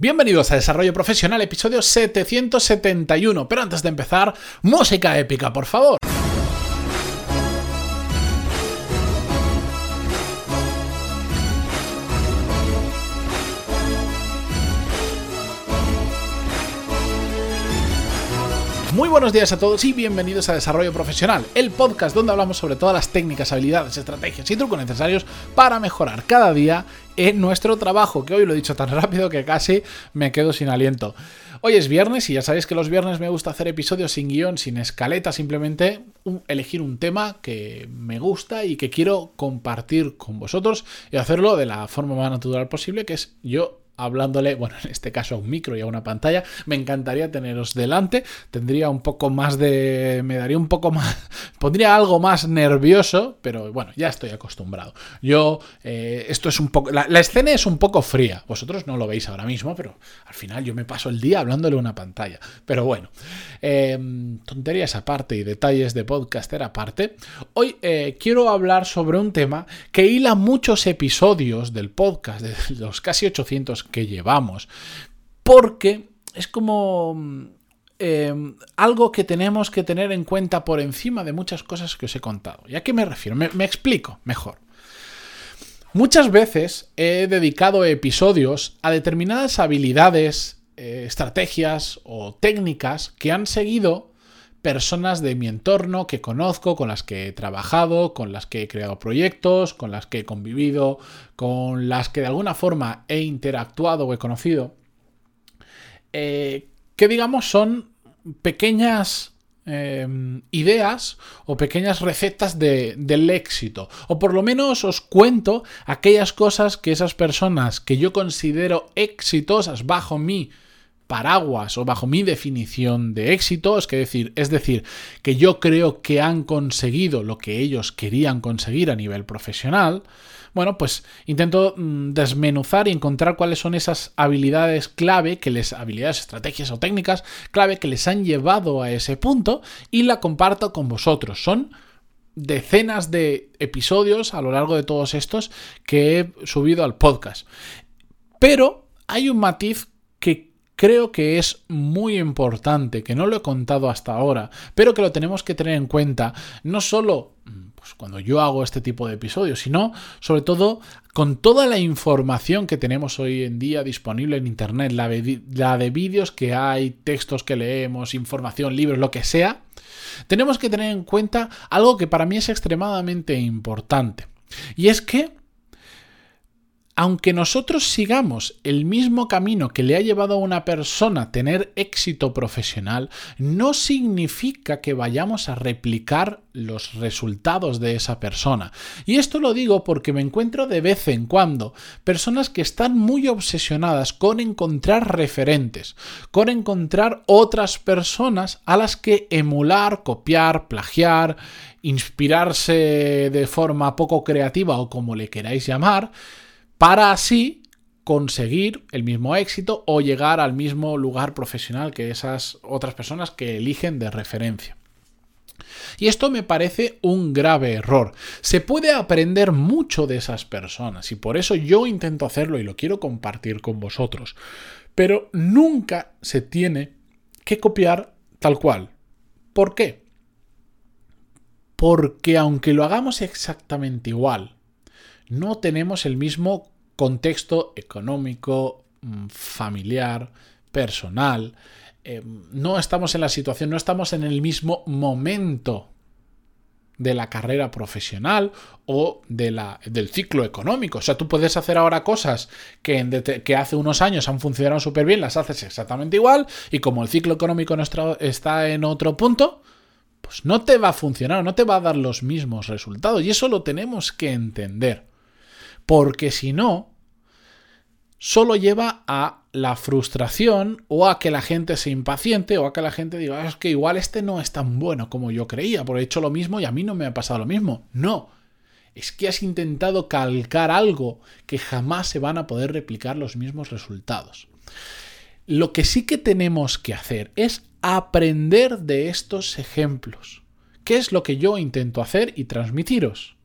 Bienvenidos a Desarrollo Profesional, episodio 771. Pero antes de empezar, música épica, por favor. Buenos días a todos y bienvenidos a Desarrollo Profesional, el podcast donde hablamos sobre todas las técnicas, habilidades, estrategias y trucos necesarios para mejorar cada día en nuestro trabajo, que hoy lo he dicho tan rápido que casi me quedo sin aliento. Hoy es viernes y ya sabéis que los viernes me gusta hacer episodios sin guion, sin escaleta, simplemente elegir un tema que me gusta y que quiero compartir con vosotros y hacerlo de la forma más natural posible, que es yo hablándole, bueno, en este caso a un micro y a una pantalla. Me encantaría teneros delante. Tendría un poco más de. Me daría un poco más. Pondría algo más nervioso, pero bueno, ya estoy acostumbrado. Yo. Eh, esto es un poco. La, escena es un poco fría. Vosotros no lo veis ahora mismo, pero al final yo me paso el día hablándole a una pantalla. Pero bueno. Em, tonterías aparte y detalles de podcaster aparte. Hoy eh, quiero hablar sobre un tema que hila muchos episodios del podcast, de los casi 800 que llevamos. Porque es como eh, algo que tenemos que tener en cuenta por encima de muchas cosas que os he contado. ¿Y a qué me refiero? Me, explico mejor. Muchas veces he dedicado episodios a determinadas habilidades, eh, estrategias o técnicas que han seguido personas de mi entorno que conozco, con las que he trabajado, con las que he creado proyectos, con las que he convivido, con las que de alguna forma he interactuado o he conocido, eh, que digamos son pequeñas em, ideas o pequeñas recetas del éxito. O por lo menos os cuento aquellas cosas que esas personas que yo considero exitosas bajo mi paraguas o bajo mi definición de éxito, es, que decir, es decir, que yo creo que han conseguido lo que ellos querían conseguir a nivel profesional, bueno, pues intento mm, desmenuzar y encontrar cuáles son esas habilidades clave, que les, habilidades, estrategias o técnicas clave que les han llevado a ese punto y la comparto con vosotros. Son decenas de episodios a lo largo de todos estos que he subido al podcast. Pero hay un matiz creo que es muy importante, que no lo he contado hasta ahora, pero que lo tenemos que tener en cuenta, no solo mm, pues, cuando yo hago este tipo de episodios, sino sobre todo con toda la información que tenemos hoy en día disponible en Internet, la de, vídeos que hay, textos que leemos, información, libros, lo que sea, tenemos que tener en cuenta algo que para mí es extremadamente importante. Y es que aunque nosotros sigamos el mismo camino que le ha llevado a una persona a tener éxito profesional, no significa que vayamos a replicar los resultados de esa persona. Y esto lo digo porque me encuentro de vez en cuando personas que están muy obsesionadas con encontrar referentes, con encontrar otras personas a las que emular, copiar, plagiar, inspirarse de forma poco creativa o como le queráis llamar, para así conseguir el mismo éxito o llegar al mismo lugar profesional que esas otras personas que eligen de referencia. Y esto me parece un grave error. Se puede aprender mucho de esas personas y por eso yo intento hacerlo y lo quiero compartir con vosotros. Pero nunca se tiene que copiar tal cual. ¿Por qué? Porque aunque lo hagamos exactamente igual, no tenemos el mismo contexto económico, mm, familiar, personal. Eh, no estamos en la situación, no estamos en el mismo momento de la carrera profesional o de la, del ciclo económico. O sea, tú puedes hacer ahora cosas que, que hace unos años han funcionado súper bien, las haces exactamente igual y como el ciclo económico nuestro está en otro punto, pues no te va a funcionar, no te va a dar los mismos resultados. Y eso lo tenemos que entender. Porque si no, solo lleva a la frustración o a que la gente se impaciente o a que la gente diga, ah, es que igual este no es tan bueno como yo creía, porque he hecho lo mismo y a mí no me ha pasado lo mismo. No, es que has intentado calcar algo que jamás se van a poder replicar los mismos resultados. Lo que sí que tenemos que hacer es aprender de estos ejemplos. ¿Qué es lo que yo intento hacer y transmitiros?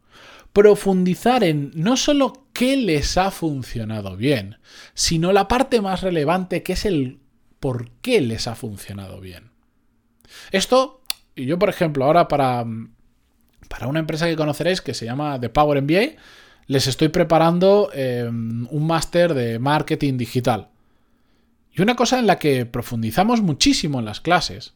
Profundizar en no solo qué les ha funcionado bien, sino la parte más relevante que es el por qué les ha funcionado bien. Esto, y yo por ejemplo, ahora para, para una empresa que conoceréis que se llama The Power MBA, les estoy preparando em, un máster de marketing digital. Y una cosa en la que profundizamos muchísimo en las clases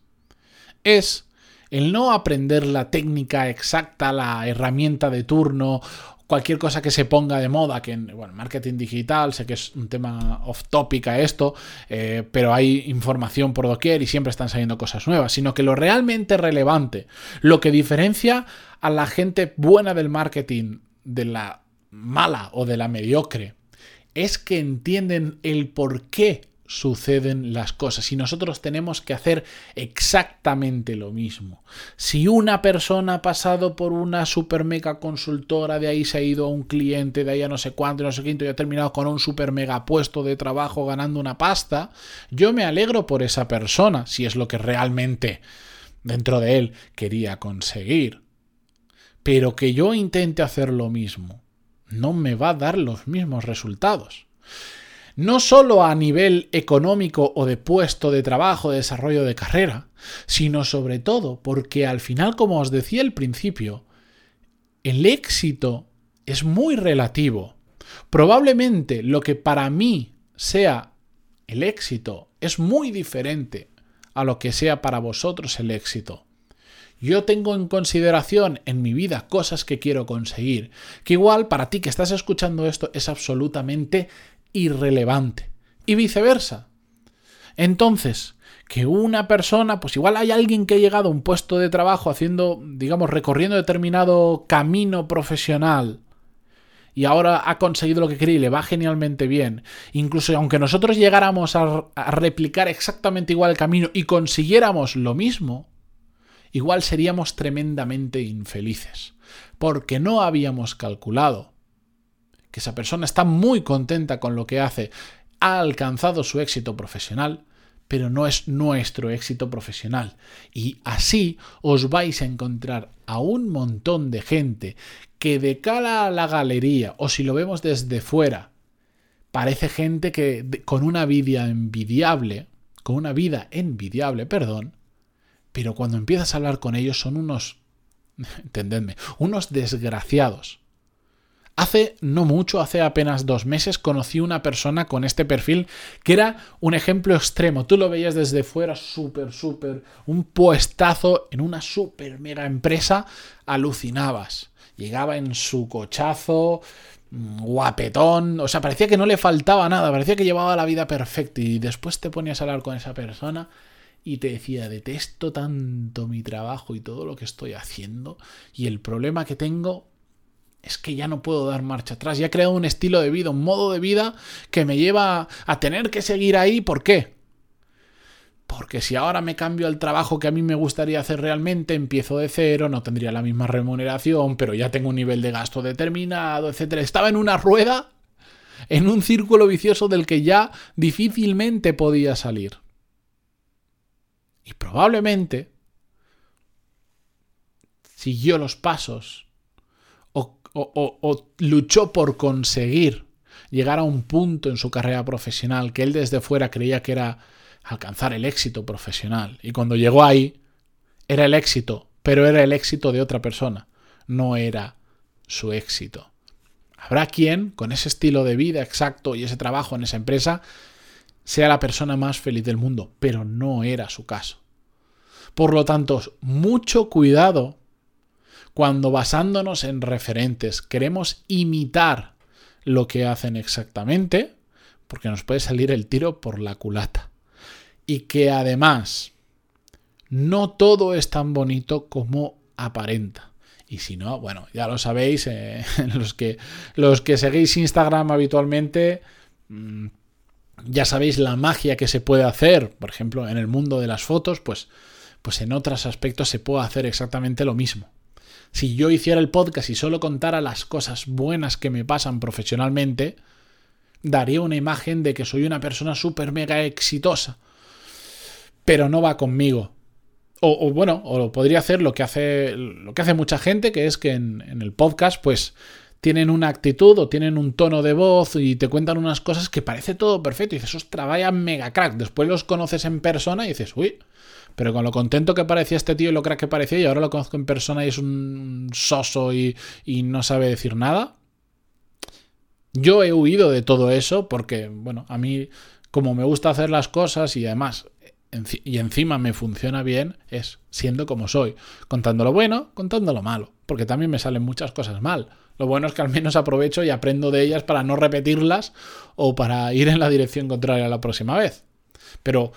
es el no aprender la técnica exacta, la herramienta de turno, cualquier cosa que se ponga de moda, que en bueno, marketing digital, sé que es un tema off topic a esto, eh, pero hay información por doquier y siempre están saliendo cosas nuevas, sino que lo realmente relevante, lo que diferencia a la gente buena del marketing de la mala o de la mediocre, es que entienden el por qué suceden las cosas y nosotros tenemos que hacer exactamente lo mismo. Si una persona ha pasado por una super mega consultora, de ahí se ha ido a un cliente, de ahí a no sé cuánto, no sé quinto y ha terminado con un super mega puesto de trabajo ganando una pasta, yo me alegro por esa persona, si es lo que realmente dentro de él quería conseguir. Pero que yo intente hacer lo mismo no me va a dar los mismos resultados no solo a nivel económico o de puesto de trabajo, de desarrollo de carrera, sino sobre todo porque al final, como os decía al principio, el éxito es muy relativo. Probablemente lo que para mí sea el éxito es muy diferente a lo que sea para vosotros el éxito. Yo tengo en consideración en mi vida cosas que quiero conseguir, que igual para ti que estás escuchando esto es absolutamente irrelevante. Y viceversa. Entonces, que una persona, pues igual hay alguien que ha llegado a un puesto de trabajo haciendo, digamos, recorriendo determinado camino profesional y ahora ha conseguido lo que quería y le va genialmente bien. Incluso aunque nosotros llegáramos a, a replicar exactamente igual el camino y consiguiéramos lo mismo, igual seríamos tremendamente infelices, porque no habíamos calculado que esa persona está muy contenta con lo que hace, ha alcanzado su éxito profesional, pero no es nuestro éxito profesional. Y así os vais a encontrar a un montón de gente que de cara a la galería, o si lo vemos desde fuera, parece gente que con una vida envidiable, con una vida envidiable, perdón, pero cuando empiezas a hablar con ellos son unos, entendedme, unos desgraciados Hace no mucho, hace apenas dos meses, conocí una persona con este perfil que era un ejemplo extremo. Tú lo veías desde fuera, súper, súper, un puestazo en una súper mega empresa, alucinabas. Llegaba en su cochazo, mm, guapetón, o sea, parecía que no le faltaba nada, parecía que llevaba la vida perfecta y después te ponías a hablar con esa persona y te decía, detesto tanto mi trabajo y todo lo que estoy haciendo y el problema que tengo es que ya no puedo dar marcha atrás. Ya he creado un estilo de vida, un modo de vida que me lleva a tener que seguir ahí. ¿Por qué? Porque si ahora me cambio al trabajo que a mí me gustaría hacer realmente, empiezo de cero, no tendría la misma remuneración, pero ya tengo un nivel de gasto determinado, etc. Estaba en una rueda, en un círculo vicioso del que ya difícilmente podía salir. Y probablemente siguió los pasos o, luchó por conseguir llegar a un punto en su carrera profesional que él desde fuera creía que era alcanzar el éxito profesional. Y cuando llegó ahí, era el éxito, pero era el éxito de otra persona, no era su éxito. Habrá quien, con ese estilo de vida exacto y ese trabajo en esa empresa, sea la persona más feliz del mundo, pero no era su caso. Por lo tanto, mucho cuidado cuando basándonos en referentes queremos imitar lo que hacen exactamente, porque nos puede salir el tiro por la culata. Y que además no todo es tan bonito como aparenta. Y si no, bueno, ya lo sabéis, eh, los, que, los que seguís Instagram habitualmente, mm, ya sabéis la magia que se puede hacer, por ejemplo, en el mundo de las fotos, pues, pues en otros aspectos se puede hacer exactamente lo mismo. Si yo hiciera el podcast y solo contara las cosas buenas que me pasan profesionalmente, daría una imagen de que soy una persona súper mega exitosa. Pero no va conmigo. o, bueno, o podría hacer lo que hace, lo que hace mucha gente, que es que en, el podcast, pues tienen una actitud o tienen un tono de voz y te cuentan unas cosas que parece todo perfecto. Y dices, ostras, vaya mega crack. Después los conoces en persona y dices, uy, pero con lo contento que parecía este tío y lo crack que parecía, y ahora lo conozco en persona y es un soso y, y no sabe decir nada. Yo he huido de todo eso porque, bueno, a mí, como me gusta hacer las cosas y además y encima me funciona bien es siendo como soy, contando lo bueno, contando lo malo, porque también me salen muchas cosas mal. Lo bueno es que al menos aprovecho y aprendo de ellas para no repetirlas o para ir en la dirección contraria la próxima vez. Pero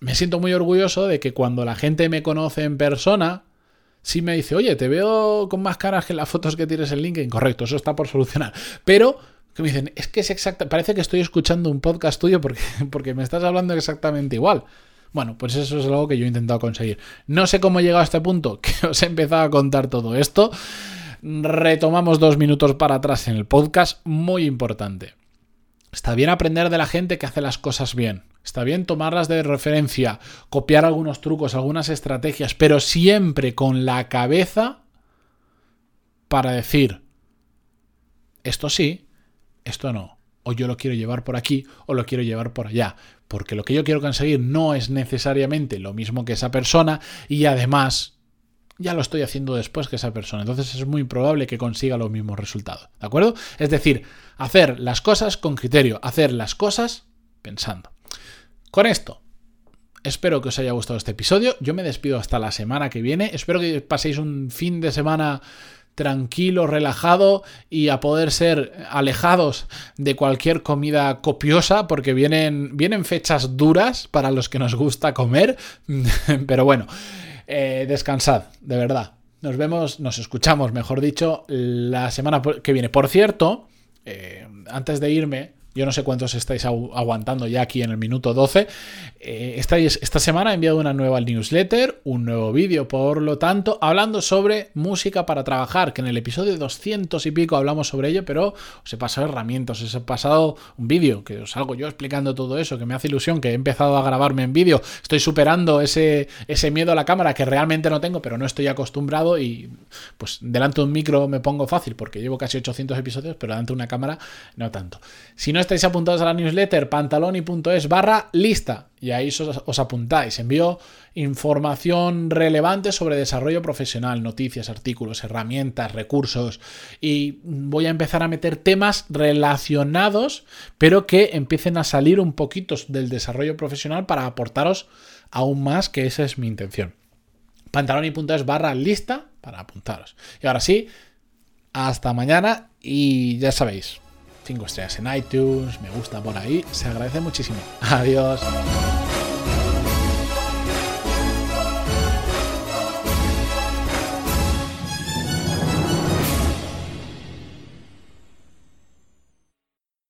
me siento muy orgulloso de que cuando la gente me conoce en persona, sí me dice, oye, te veo con más caras que las fotos que tienes en LinkedIn. Correcto, eso está por solucionar. Pero que me dicen, es que es exacto, parece que estoy escuchando un podcast tuyo porque, porque me estás hablando exactamente igual. Bueno, pues eso es algo que yo he intentado conseguir. No sé cómo he llegado a este punto, que os he empezado a contar todo esto. Retomamos dos minutos para atrás en el podcast, muy importante. Está bien aprender de la gente que hace las cosas bien. Está bien tomarlas de referencia, copiar algunos trucos, algunas estrategias, pero siempre con la cabeza para decir, esto sí, esto no o yo lo quiero llevar por aquí o lo quiero llevar por allá, porque lo que yo quiero conseguir no es necesariamente lo mismo que esa persona y además ya lo estoy haciendo después que esa persona, entonces es muy probable que consiga los mismos resultados, ¿de acuerdo? Es decir, hacer las cosas con criterio, hacer las cosas pensando. Con esto, espero que os haya gustado este episodio, yo me despido hasta la semana que viene, espero que paséis un fin de semana tranquilo, relajado y a poder ser alejados de cualquier comida copiosa porque vienen, vienen fechas duras para los que nos gusta comer. Pero bueno, eh, descansad, de verdad. Nos vemos, nos escuchamos, mejor dicho, la semana que viene. Por cierto, eh, antes de irme, yo no sé cuántos estáis aguantando ya aquí en el minuto 12. Eh, esta semana he enviado una nueva newsletter, un nuevo vídeo, por lo tanto, hablando sobre música para trabajar, que en el episodio 200 y pico hablamos sobre ello, pero os he pasado herramientas, os he pasado un vídeo que os hago yo explicando todo eso, que me hace ilusión, que he empezado a grabarme en vídeo, estoy superando ese, ese miedo a la cámara que realmente no tengo, pero no estoy acostumbrado y pues delante de un micro me pongo fácil porque llevo casi 800 episodios, pero delante de una cámara no tanto. Si no estáis apuntados a la newsletter, pantaloni.es barra lista y ahí os, apuntáis. Envío información relevante sobre desarrollo profesional, noticias, artículos, herramientas, recursos y voy a empezar a meter temas relacionados, pero que empiecen a salir un poquito del desarrollo profesional para aportaros aún más, que esa es mi intención. Pantaloni.es barra lista para apuntaros. Y ahora sí, hasta mañana y ya sabéis, 5 estrellas en iTunes, me gusta por ahí, se agradece muchísimo. Adiós.